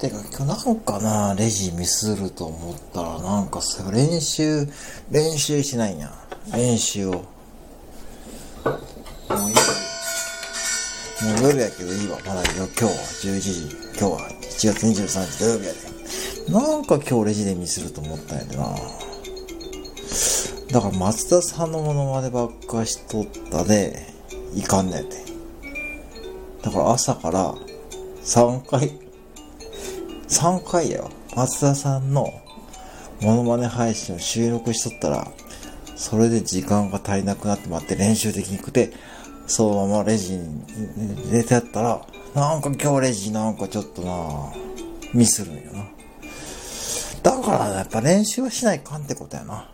てか今日なんかな、レジミスると思ったらなんかさ、練習、練習しないん。練習を。もういい。もう夜やけどいいわ。まだよ今日は11時。今日は7月23日土曜日やで。なんか今日レジでミスると思ったんやでな。だから松田さんのものまねばっかしとったで、いかんねんて。だから朝から3回、3回やよ。松田さんのモノマネ配信を収録しとったら、それで時間が足りなくなってまって練習できにくて、そのままレジに入れてやったら、なんか今日レジなんかちょっとなミスるんよな。だからやっぱ練習はしないかんってことやな。